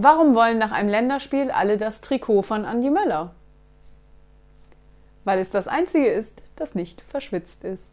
Warum wollen nach einem Länderspiel alle das Trikot von Andi Möller? Weil es das einzige ist, das nicht verschwitzt ist.